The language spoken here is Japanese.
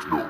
techno.